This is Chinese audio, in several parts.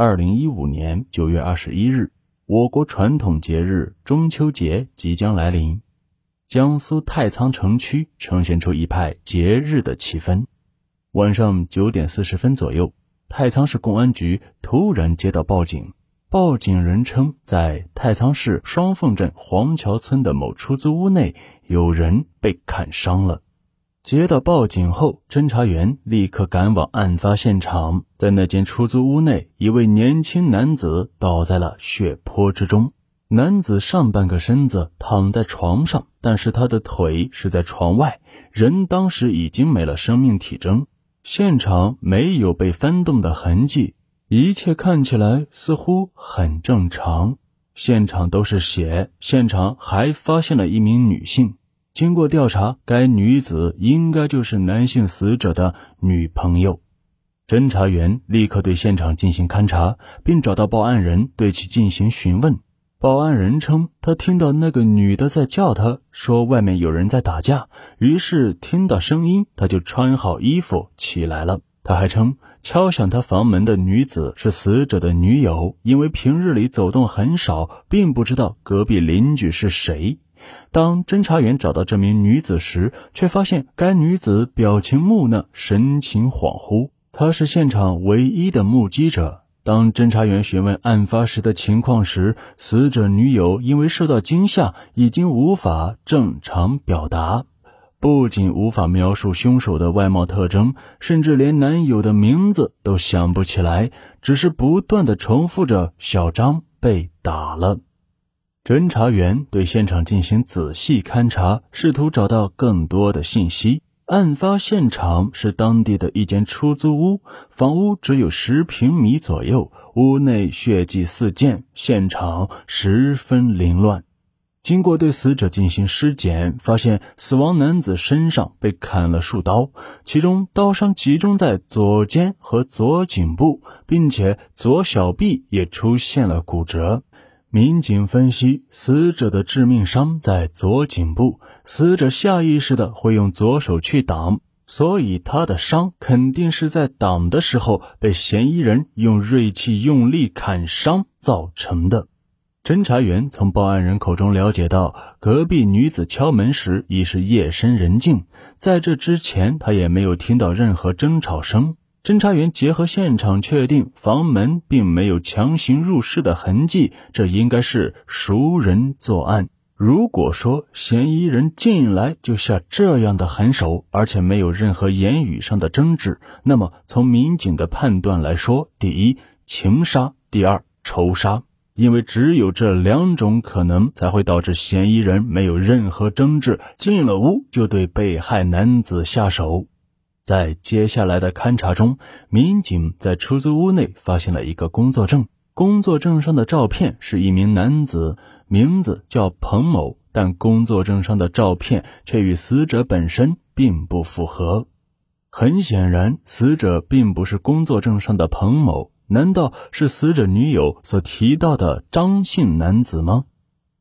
二零一五年九月二十一日，我国传统节日中秋节即将来临，江苏太仓城区呈现出一派节日的气氛。晚上九点四十分左右，太仓市公安局突然接到报警，报警人称在太仓市双凤镇黄桥村的某出租屋内有人被砍伤了。接到报警后，侦查员立刻赶往案发现场。在那间出租屋内，一位年轻男子倒在了血泊之中。男子上半个身子躺在床上，但是他的腿是在床外，人当时已经没了生命体征。现场没有被翻动的痕迹，一切看起来似乎很正常。现场都是血，现场还发现了一名女性。经过调查，该女子应该就是男性死者的女朋友。侦查员立刻对现场进行勘查，并找到报案人，对其进行询问。报案人称，他听到那个女的在叫他，说外面有人在打架，于是听到声音，他就穿好衣服起来了。他还称，敲响他房门的女子是死者的女友，因为平日里走动很少，并不知道隔壁邻居是谁。当侦查员找到这名女子时，却发现该女子表情木讷，神情恍惚。她是现场唯一的目击者。当侦查员询问案发时的情况时，死者女友因为受到惊吓，已经无法正常表达，不仅无法描述凶手的外貌特征，甚至连男友的名字都想不起来，只是不断的重复着“小张被打了”。侦查员对现场进行仔细勘查，试图找到更多的信息。案发现场是当地的一间出租屋，房屋只有十平米左右，屋内血迹四溅，现场十分凌乱。经过对死者进行尸检，发现死亡男子身上被砍了数刀，其中刀伤集中在左肩和左颈部，并且左小臂也出现了骨折。民警分析，死者的致命伤在左颈部，死者下意识的会用左手去挡，所以他的伤肯定是在挡的时候被嫌疑人用锐器用力砍伤造成的。侦查员从报案人口中了解到，隔壁女子敲门时已是夜深人静，在这之前他也没有听到任何争吵声。侦查员结合现场确定，房门并没有强行入室的痕迹，这应该是熟人作案。如果说嫌疑人进来就下这样的狠手，而且没有任何言语上的争执，那么从民警的判断来说，第一情杀，第二仇杀，因为只有这两种可能，才会导致嫌疑人没有任何争执，进了屋就对被害男子下手。在接下来的勘查中，民警在出租屋内发现了一个工作证。工作证上的照片是一名男子，名字叫彭某，但工作证上的照片却与死者本身并不符合。很显然，死者并不是工作证上的彭某，难道是死者女友所提到的张姓男子吗？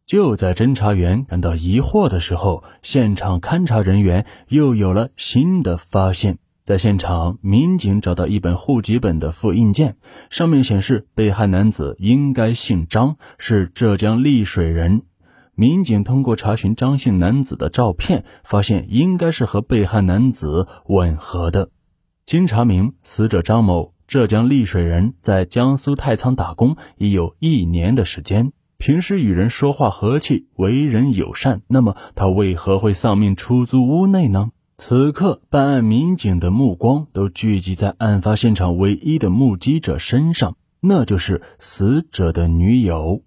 就在侦查员感到疑惑的时候，现场勘查人员又有了新的发现。在现场，民警找到一本户籍本的复印件，上面显示被害男子应该姓张，是浙江丽水人。民警通过查询张姓男子的照片，发现应该是和被害男子吻合的。经查明，死者张某，浙江丽水人，在江苏太仓打工已有一年的时间。平时与人说话和气，为人友善，那么他为何会丧命出租屋内呢？此刻，办案民警的目光都聚集在案发现场唯一的目击者身上，那就是死者的女友。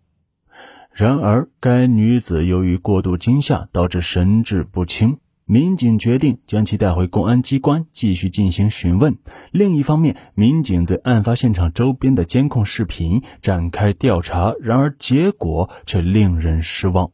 然而，该女子由于过度惊吓，导致神志不清。民警决定将其带回公安机关继续进行询问。另一方面，民警对案发现场周边的监控视频展开调查，然而结果却令人失望，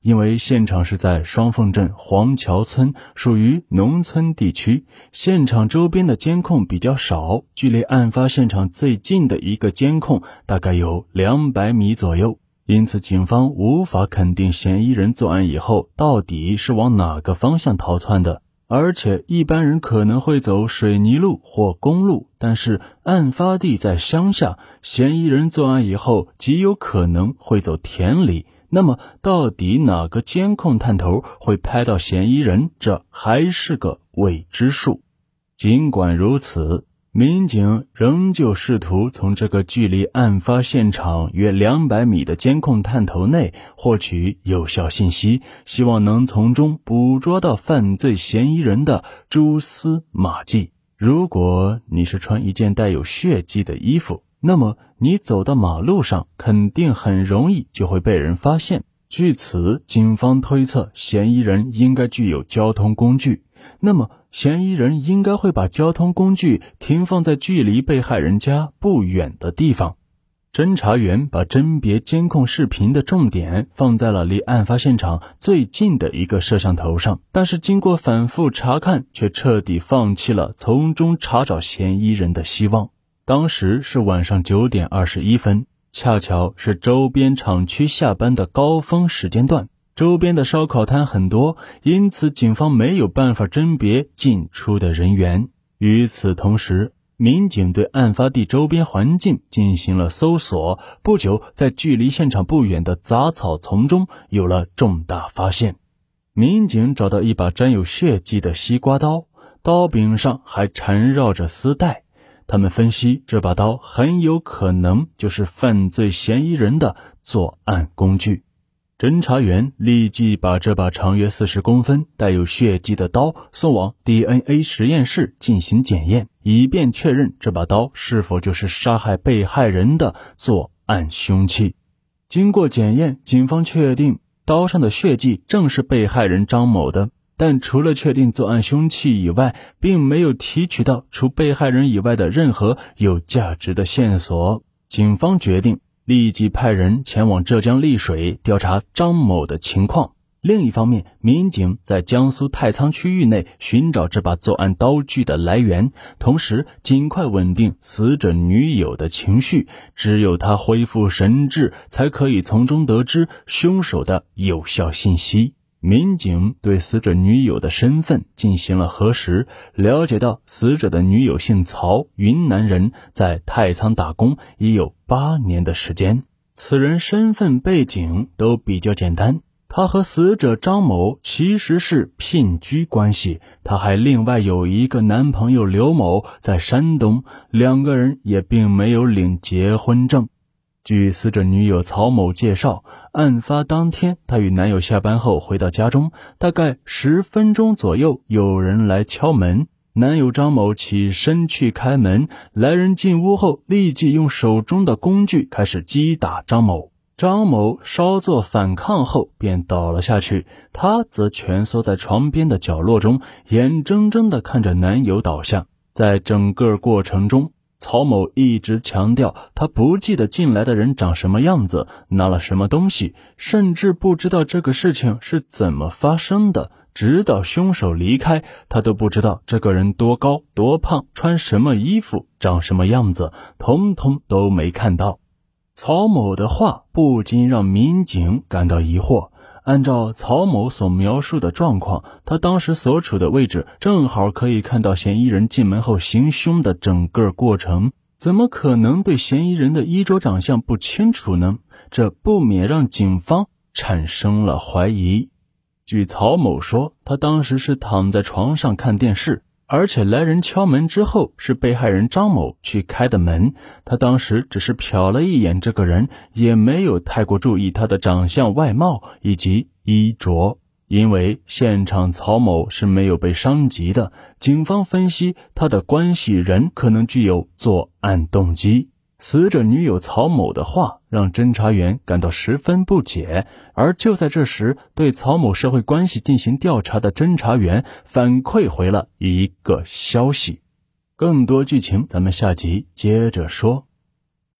因为现场是在双凤镇黄桥村，属于农村地区，现场周边的监控比较少，距离案发现场最近的一个监控大概有两百米左右。因此，警方无法肯定嫌疑人作案以后到底是往哪个方向逃窜的。而且一般人可能会走水泥路或公路，但是案发地在乡下，嫌疑人作案以后极有可能会走田里。那么，到底哪个监控探头会拍到嫌疑人？这还是个未知数。尽管如此。民警仍旧试图从这个距离案发现场约两百米的监控探头内获取有效信息，希望能从中捕捉到犯罪嫌疑人的蛛丝马迹。如果你是穿一件带有血迹的衣服，那么你走到马路上肯定很容易就会被人发现。据此，警方推测嫌疑人应该具有交通工具。那么，嫌疑人应该会把交通工具停放在距离被害人家不远的地方。侦查员把甄别监控视频的重点放在了离案发现场最近的一个摄像头上，但是经过反复查看，却彻底放弃了从中查找嫌疑人的希望。当时是晚上九点二十一分，恰巧是周边厂区下班的高峰时间段。周边的烧烤摊很多，因此警方没有办法甄别进出的人员。与此同时，民警对案发地周边环境进行了搜索。不久，在距离现场不远的杂草丛中有了重大发现。民警找到一把沾有血迹的西瓜刀，刀柄上还缠绕着丝带。他们分析，这把刀很有可能就是犯罪嫌疑人的作案工具。侦查员立即把这把长约四十公分、带有血迹的刀送往 DNA 实验室进行检验，以便确认这把刀是否就是杀害被害人的作案凶器。经过检验，警方确定刀上的血迹正是被害人张某的，但除了确定作案凶器以外，并没有提取到除被害人以外的任何有价值的线索。警方决定。立即派人前往浙江丽水调查张某的情况。另一方面，民警在江苏太仓区域内寻找这把作案刀具的来源，同时尽快稳定死者女友的情绪。只有他恢复神智，才可以从中得知凶手的有效信息。民警对死者女友的身份进行了核实，了解到死者的女友姓曹，云南人，在太仓打工已有八年的时间。此人身份背景都比较简单，他和死者张某其实是聘居关系，他还另外有一个男朋友刘某在山东，两个人也并没有领结婚证。据死者女友曹某介绍，案发当天，她与男友下班后回到家中，大概十分钟左右，有人来敲门。男友张某起身去开门，来人进屋后，立即用手中的工具开始击打张某。张某稍作反抗后便倒了下去，她则蜷缩在床边的角落中，眼睁睁地看着男友倒下。在整个过程中，曹某一直强调，他不记得进来的人长什么样子，拿了什么东西，甚至不知道这个事情是怎么发生的。直到凶手离开，他都不知道这个人多高、多胖、穿什么衣服、长什么样子，通通都没看到。曹某的话不禁让民警感到疑惑。按照曹某所描述的状况，他当时所处的位置正好可以看到嫌疑人进门后行凶的整个过程，怎么可能对嫌疑人的衣着长相不清楚呢？这不免让警方产生了怀疑。据曹某说，他当时是躺在床上看电视。而且来人敲门之后，是被害人张某去开的门。他当时只是瞟了一眼这个人，也没有太过注意他的长相、外貌以及衣着。因为现场曹某是没有被伤及的，警方分析他的关系人可能具有作案动机。死者女友曹某的话让侦查员感到十分不解，而就在这时，对曹某社会关系进行调查的侦查员反馈回了一个消息。更多剧情，咱们下集接着说。